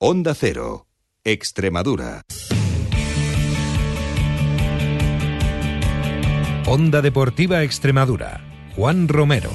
Onda Cero, Extremadura. Onda Deportiva Extremadura. Juan Romero.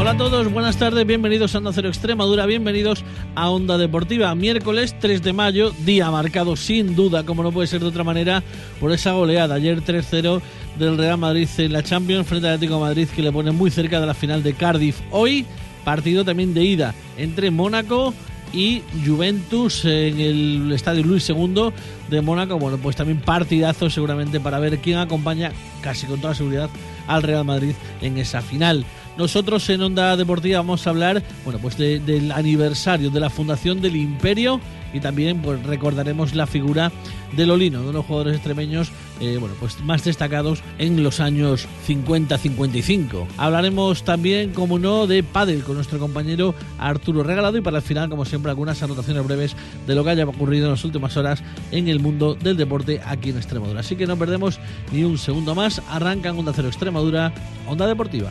Hola a todos, buenas tardes, bienvenidos a Onda Cero Extremadura, bienvenidos a Onda Deportiva. Miércoles 3 de mayo, día marcado sin duda, como no puede ser de otra manera, por esa goleada. Ayer 3-0 del Real Madrid en la Champions frente al Atlético de Madrid que le pone muy cerca de la final de Cardiff. Hoy, partido también de ida entre Mónaco y Juventus en el Estadio Luis II de Mónaco. Bueno, pues también partidazo seguramente para ver quién acompaña casi con toda seguridad al Real Madrid en esa final. Nosotros en Onda Deportiva vamos a hablar, bueno, pues del aniversario de la fundación del Imperio y también pues recordaremos la figura de Lolino, de los jugadores extremeños, eh, bueno, pues más destacados en los años 50-55. Hablaremos también, como no, de pádel con nuestro compañero Arturo Regalado y para el final, como siempre, algunas anotaciones breves de lo que haya ocurrido en las últimas horas en el mundo del deporte aquí en Extremadura. Así que no perdemos ni un segundo más. Arrancan Onda Cero Extremadura, Onda Deportiva.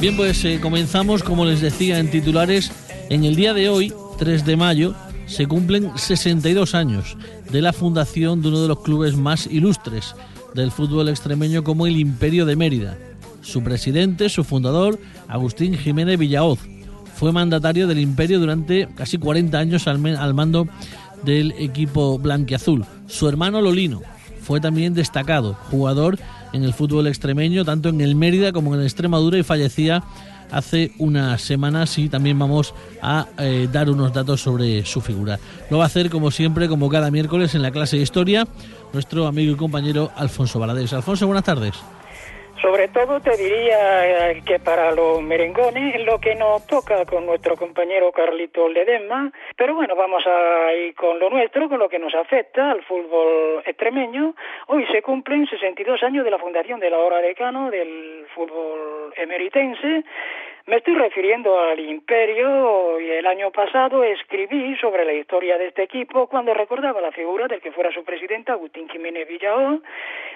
Bien, pues eh, comenzamos, como les decía en titulares, en el día de hoy, 3 de mayo, se cumplen 62 años de la fundación de uno de los clubes más ilustres del fútbol extremeño como el Imperio de Mérida. Su presidente, su fundador, Agustín Jiménez Villaoz, fue mandatario del Imperio durante casi 40 años al, al mando del equipo blanquiazul. Su hermano Lolino fue también destacado jugador en el fútbol extremeño, tanto en el Mérida como en el Extremadura y fallecía hace unas semanas y también vamos a eh, dar unos datos sobre su figura. Lo va a hacer como siempre, como cada miércoles en la clase de historia, nuestro amigo y compañero Alfonso Baladés. Alfonso, buenas tardes. Sobre todo te diría eh, que para los merengones lo que nos toca con nuestro compañero Carlito Ledesma, pero bueno, vamos a ir con lo nuestro, con lo que nos afecta al fútbol extremeño. Hoy se cumplen 62 años de la fundación de la hora decano del fútbol emeritense me estoy refiriendo al Imperio y el año pasado escribí sobre la historia de este equipo cuando recordaba la figura del que fuera su presidente, Agustín Jiménez Villao.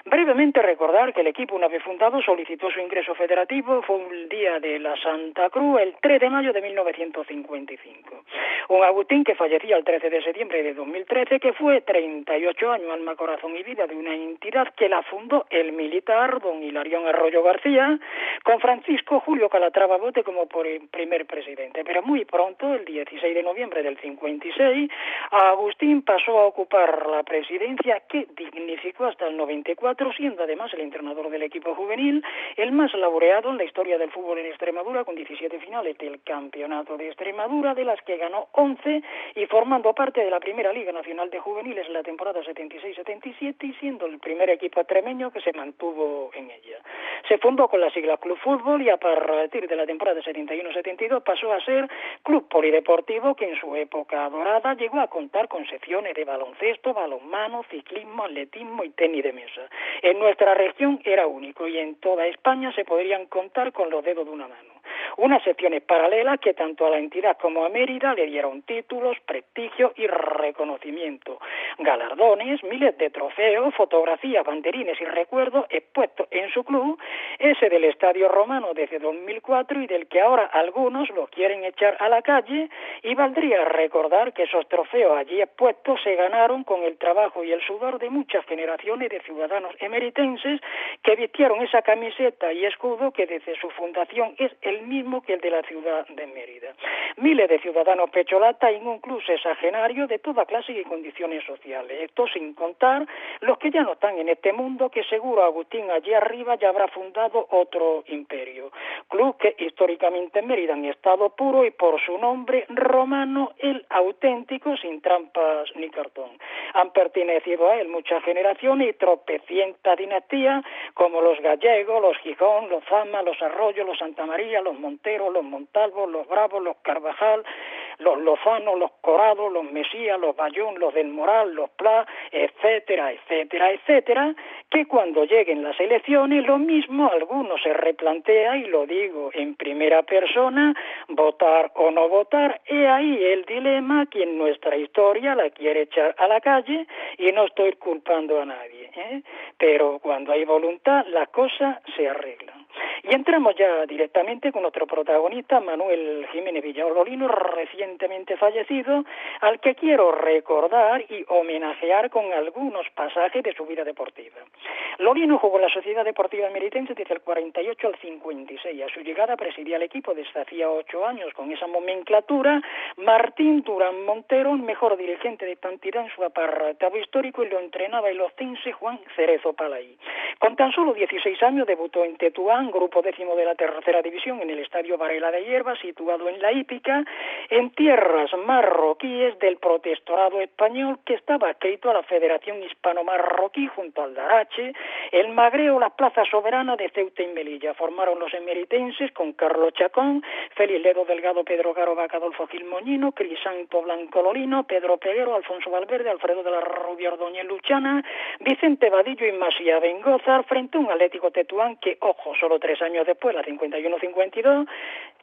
Brevemente recordar que el equipo una vez fundado solicitó su ingreso federativo, fue un día de la Santa Cruz, el 3 de mayo de 1955. Un Agustín que fallecía el 13 de septiembre de 2013, que fue 38 años alma, corazón y vida de una entidad que la fundó el militar don Hilarión Arroyo García, con Francisco Julio Calatrava Bote como por el primer presidente. Pero muy pronto, el 16 de noviembre del 56, Agustín pasó a ocupar la presidencia que dignificó hasta el 94, siendo además el entrenador del equipo juvenil, el más laureado en la historia del fútbol en Extremadura, con 17 finales del Campeonato de Extremadura, de las que ganó 11 y formando parte de la primera Liga Nacional de Juveniles en la temporada 76-77 y siendo el primer equipo extremeño que se mantuvo en ella. Se fundó con la sigla Club Fútbol y a partir de la temporada de 71-72 pasó a ser club polideportivo que en su época dorada llegó a contar con secciones de baloncesto, balonmano, ciclismo, atletismo y tenis de mesa. En nuestra región era único y en toda España se podrían contar con los dedos de una mano unas secciones paralelas que tanto a la entidad como a Mérida le dieron títulos, prestigio y reconocimiento, galardones, miles de trofeos, fotografías, banderines y recuerdos expuestos en su club, ese del Estadio Romano desde 2004 y del que ahora algunos lo quieren echar a la calle y valdría recordar que esos trofeos allí expuestos se ganaron con el trabajo y el sudor de muchas generaciones de ciudadanos emeritenses que vistieron esa camiseta y escudo que desde su fundación es el mismo que el de la ciudad de Mérida. Miles de ciudadanos pecholata y un club sexagenario de toda clase y condiciones sociales. Esto sin contar los que ya no están en este mundo, que seguro Agustín allí arriba ya habrá fundado otro imperio. Club que históricamente en Mérida en estado puro y por su nombre romano, el auténtico, sin trampas ni cartón. Han pertenecido a él muchas generaciones y tropecientas dinastías como los gallegos, los Gijón, los Zama, los Arroyos, los Santa María, los Monteros, los Montalvos, los Bravos, los Carvajal, los Lozanos, los Corados, los Mesías, los Bayón, los del Moral, los Pla, etcétera, etcétera, etcétera, que cuando lleguen las elecciones lo mismo algunos se replantea, y lo digo en primera persona, votar o no votar, he ahí el dilema quien nuestra historia la quiere echar a la calle y no estoy culpando a nadie, ¿eh? pero cuando hay voluntad las cosas se arreglan. Y entramos ya directamente con nuestro protagonista, Manuel Jiménez Villaololino, recientemente fallecido, al que quiero recordar y homenajear con algunos pasajes de su vida deportiva. Lolino jugó en la Sociedad Deportiva Meritense desde el 48 al 56. A su llegada presidía el equipo desde hacía ocho años con esa nomenclatura. Martín Durán Montero, mejor dirigente de cantidad en su apartado histórico, y lo entrenaba el ocense Juan Cerezo Palay. Con tan solo 16 años debutó en Tetuán, grupo décimo de la tercera división, en el estadio Varela de Hierba, situado en la hípica, en tierras marroquíes del protectorado español que estaba adscrito a la Federación Hispano-Marroquí junto al Darache, el Magreo, la Plaza Soberana de Ceuta y Melilla. Formaron los emeritenses con Carlos Chacón, Félix Ledo Delgado, Pedro Garo Adolfo Gilmoñino, Crisanto Blanco Lolino, Pedro Peguero, Alfonso Valverde, Alfredo de la Rubia Ordóñez Luchana, Vicente Vadillo y Masía Bengozar, frente a un Atlético Tetuán que, ojo, solo tres años después, la 51-52,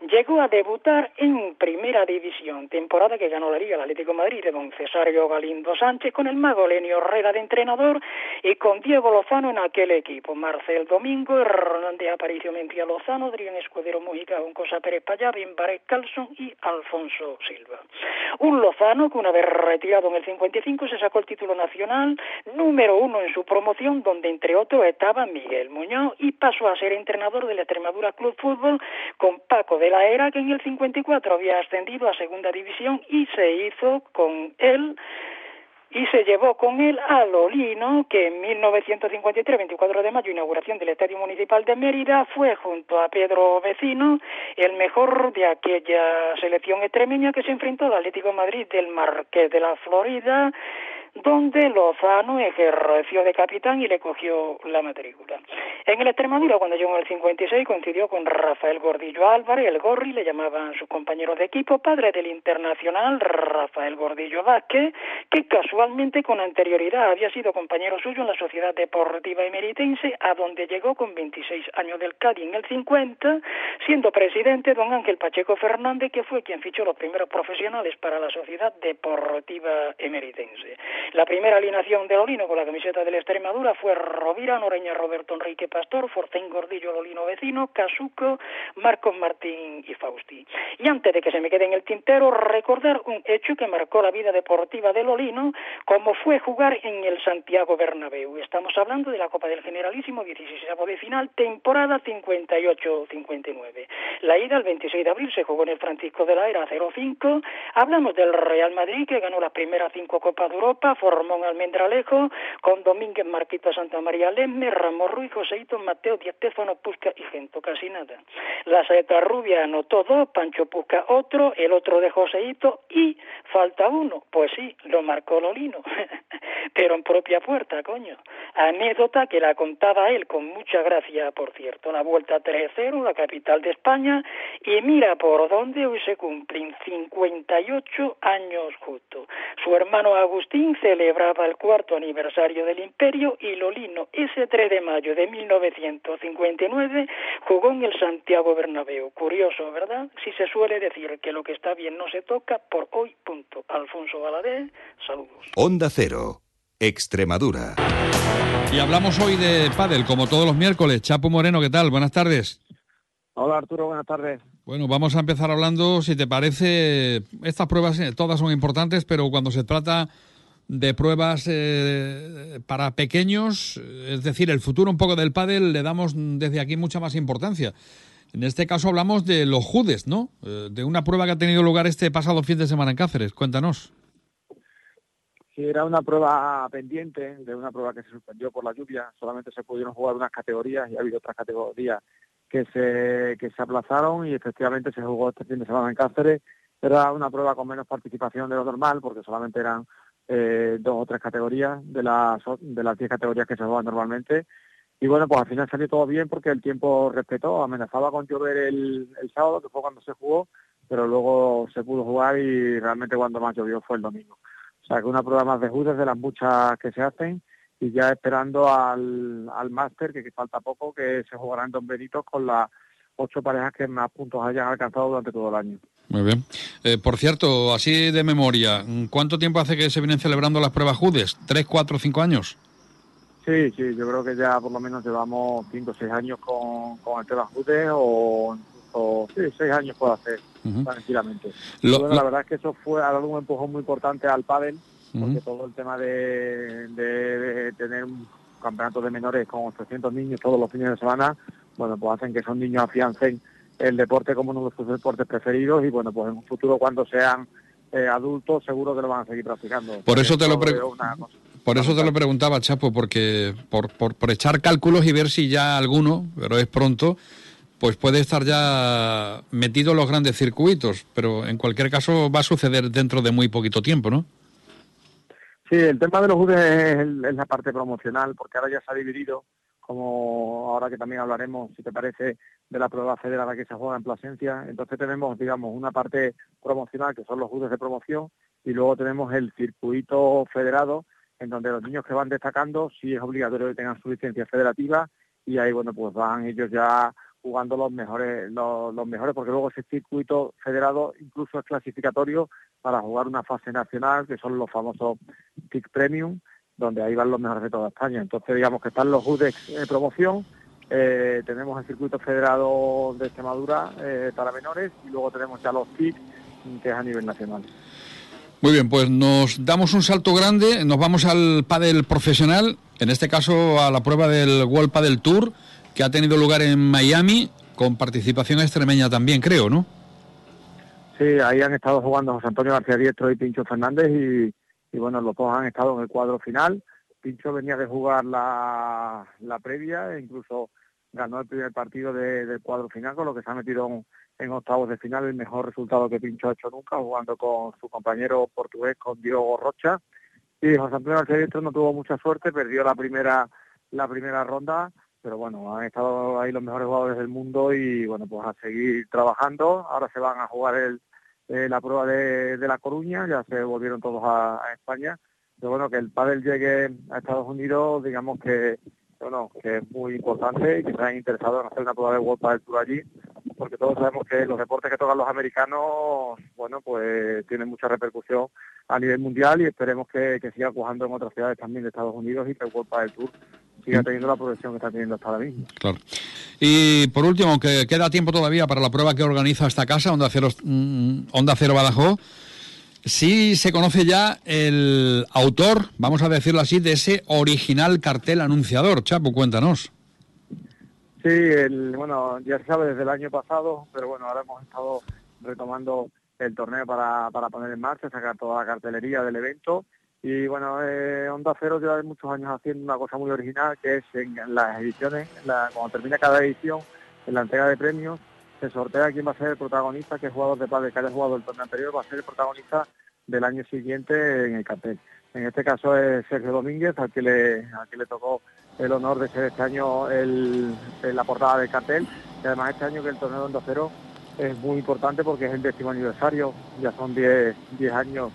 llegó a debutar en Primera División, temporada que ganó la Liga el Atlético Madrid de don Cesario Galindo Sánchez con el mago Lenio Herrera de entrenador y con Diego Lozano en aquel equipo, Marcel Domingo, Hernández Aparicio Mentía Lozano, Adrián Escudero Mujica, Cosa Pérez Payá, Bimbaré Calson y Alfonso Silva. Un Lozano que una vez retirado en el 55 se sacó el título nacional número uno en su promoción, donde entre otros estaba Miguel Muñoz y pasó a ser entrenador del Extremadura Club Fútbol con Paco de la Era, que en el 54 había ascendido a Segunda División y se hizo con él y se llevó con él a Lolino, que en 1953, 24 de mayo, inauguración del Estadio Municipal de Mérida, fue junto a Pedro Vecino el mejor de aquella selección extremeña que se enfrentó al Atlético Madrid del Marqués de la Florida donde Lozano ejerció de capitán y le cogió la matrícula. En el Extremadura, cuando llegó en el 56, coincidió con Rafael Gordillo Álvarez, el Gorri, le llamaban sus compañeros de equipo, padre del internacional Rafael Gordillo Vázquez, que casualmente con anterioridad había sido compañero suyo en la Sociedad Deportiva Emeritense, a donde llegó con 26 años del Cádiz en el 50, siendo presidente don Ángel Pacheco Fernández, que fue quien fichó los primeros profesionales para la Sociedad Deportiva Emeritense. La primera alineación de Lolino con la camiseta de la Extremadura fue Rovira, Noreña, Roberto Enrique Pastor, Forcén Gordillo, Lolino Vecino, Casuco, Marcos Martín y Fausti. Y antes de que se me quede en el tintero, recordar un hecho que marcó la vida deportiva de Lolino, como fue jugar en el Santiago Bernabéu. Estamos hablando de la Copa del Generalísimo, 16 de final, temporada 58-59. La ida el 26 de abril se jugó en el Francisco de la Era 0-5. Hablamos del Real Madrid, que ganó las primeras cinco Copas de Europa, Formón Almendralejo, con Domínguez Marquita Santa María Lemme, Ramos Ruiz, Joseito, Mateo, Diestéfano, Pusca y Gento, casi nada. La Saeta Rubia anotó dos, Pancho Pusca otro, el otro de Joseito y falta uno, pues sí, lo marcó Lolino, pero en propia puerta, coño. Anécdota que la contaba él con mucha gracia, por cierto. La vuelta 3-0, la capital de España, y mira por dónde hoy se cumplen 58 años justo. Su hermano Agustín celebraba el cuarto aniversario del imperio y Lolino, ese 3 de mayo de 1959, jugó en el Santiago Bernabéu. Curioso, ¿verdad? Si se suele decir que lo que está bien no se toca, por hoy, punto. Alfonso Valadez, saludos. Onda Cero, Extremadura. Y hablamos hoy de pádel, como todos los miércoles. Chapo Moreno, ¿qué tal? Buenas tardes. Hola Arturo, buenas tardes. Bueno, vamos a empezar hablando, si te parece, estas pruebas eh, todas son importantes, pero cuando se trata de pruebas eh, para pequeños, es decir, el futuro un poco del pádel, le damos desde aquí mucha más importancia. En este caso hablamos de los Judes, ¿no? Eh, de una prueba que ha tenido lugar este pasado fin de semana en Cáceres. Cuéntanos. Sí, era una prueba pendiente, de una prueba que se suspendió por la lluvia. Solamente se pudieron jugar unas categorías y ha habido otras categorías que se, que se aplazaron y efectivamente se jugó este fin de semana en Cáceres. Era una prueba con menos participación de lo normal porque solamente eran eh, dos o tres categorías de las de las diez categorías que se juegan normalmente y bueno pues al final salió todo bien porque el tiempo respetó amenazaba con llover el, el sábado que fue cuando se jugó pero luego se pudo jugar y realmente cuando más llovió fue el domingo o sea que una prueba más de judas de las muchas que se hacen y ya esperando al, al máster que, que falta poco que se jugará en Don Benito con las ocho parejas que más puntos hayan alcanzado durante todo el año. Muy bien. Eh, por cierto, así de memoria, ¿cuánto tiempo hace que se vienen celebrando las pruebas JUDES? ¿Tres, cuatro, cinco años? Sí, sí, yo creo que ya por lo menos llevamos cinco o seis años con, con el tema Jude o, o sí, seis años puedo hacer tranquilamente. la verdad es que eso fue ha dado un empujón muy importante al pádel porque todo el tema de, de, tener un campeonato de menores con 800 niños todos los fines de semana, bueno, pues hacen que esos niños afiancen el deporte como uno de sus deportes preferidos y bueno, pues en un futuro cuando sean eh, adultos seguro que lo van a seguir practicando. Por eso te lo por eso te lo preguntaba, Chapo, porque por, por, por, echar cálculos y ver si ya alguno, pero es pronto, pues puede estar ya metido en los grandes circuitos, pero en cualquier caso va a suceder dentro de muy poquito tiempo, ¿no? Sí, el tema de los UDES es, la parte promocional, porque ahora ya se ha dividido, como ahora que también hablaremos, si te parece, de la prueba federada que se juega en Plasencia. Entonces tenemos, digamos, una parte promocional, que son los UDES de promoción, y luego tenemos el circuito federado, en donde los niños que van destacando sí es obligatorio que tengan su licencia federativa y ahí bueno pues van ellos ya jugando los mejores los, mejores porque luego ese circuito federado incluso es clasificatorio para jugar una fase nacional que son los famosos TIC Premium donde ahí van los mejores de toda España entonces digamos que están los UDEX promoción eh, tenemos el circuito federado de Extremadura eh, para menores y luego tenemos ya los TIC que es a nivel nacional. Muy bien, pues nos damos un salto grande, nos vamos al pádel profesional, en este caso a la prueba del World Padel Tour, que ha tenido lugar en Miami, con participación extremeña también, creo, ¿no? Sí, ahí han estado jugando José Antonio García Diestro y Pincho Fernández y, bueno, los dos han estado en el cuadro final. Pincho venía de jugar la, la previa incluso ganó el primer partido del cuadro final, con lo que se ha metido en octavos de final, el mejor resultado que Pincho ha hecho nunca, jugando con su compañero portugués, con Diego Rocha. Y José Antonio García no tuvo mucha suerte, perdió la primera, la primera ronda, pero bueno, han estado ahí los mejores jugadores del mundo y bueno, pues a seguir trabajando. Ahora se van a jugar el, eh, la prueba de, La Coruña, ya se volvieron todos a, España. Pero bueno, que el pádel llegue a Estados Unidos, digamos que bueno, que es muy importante y que están interesados en hacer una prueba de World Padel Tour allí, porque todos sabemos que los deportes que tocan los americanos, bueno, pues tienen mucha repercusión a nivel mundial y esperemos que, que siga cuajando en otras ciudades también de Estados Unidos y que el World del Tour siga teniendo la progresión que está teniendo hasta ahora mismo. Claro. Y por último, aunque queda tiempo todavía para la prueba que organiza esta casa, Onda Cero, mm, Onda Cero Badajoz, sí se conoce ya el autor, vamos a decirlo así, de ese original cartel anunciador. Chapo, cuéntanos. Sí, el, bueno, ya se sabe desde el año pasado, pero bueno, ahora hemos estado retomando el torneo para, para poner en marcha, sacar toda la cartelería del evento. Y bueno, eh, Onda Cero lleva muchos años haciendo una cosa muy original, que es en, las ediciones, cuando termina cada edición, en la entrega de premios, se sortea quién va a ser el protagonista, qué jugador de padre que haya jugado el torneo anterior va a ser el protagonista del año siguiente en el cartel. En este caso es Sergio Domínguez, al que le, al que le tocó el honor de ser este año el, la portada del cartel. Y además este año que el torneo de 2-0 es muy importante porque es el décimo aniversario, ya son 10, años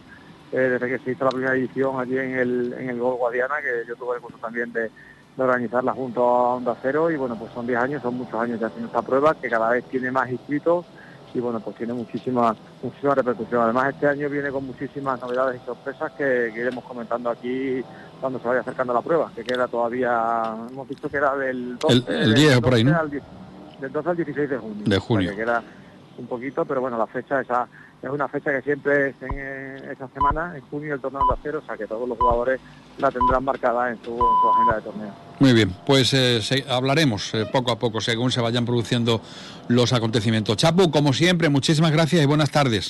eh, desde que se hizo la primera edición allí en el, en el Gol Guadiana, que yo tuve el gusto también de, organizarla junto a Onda Cero y bueno, pues son 10 años, son muchos años ya haciendo esta prueba que cada vez tiene más inscritos y bueno, pues tiene muchísima, muchísima repercusión. Además este año viene con muchísimas novedades y sorpresas que, iremos comentando aquí cuando se vaya acercando la prueba, que queda todavía, hemos visto que era del 12, el, 10 por ahí, ¿no? Al, del 12 al 16 de junio. De junio. que queda un poquito, pero bueno, la fecha esa es una fecha que siempre es en eh, esa semana, en junio, el torneo de acero, o sea que todos los jugadores la tendrán marcada en su, agenda de torneo. Muy bien, pues eh, hablaremos eh, poco a poco según se vayan produciendo los acontecimientos. Chapu, como siempre, muchísimas gracias y buenas tardes.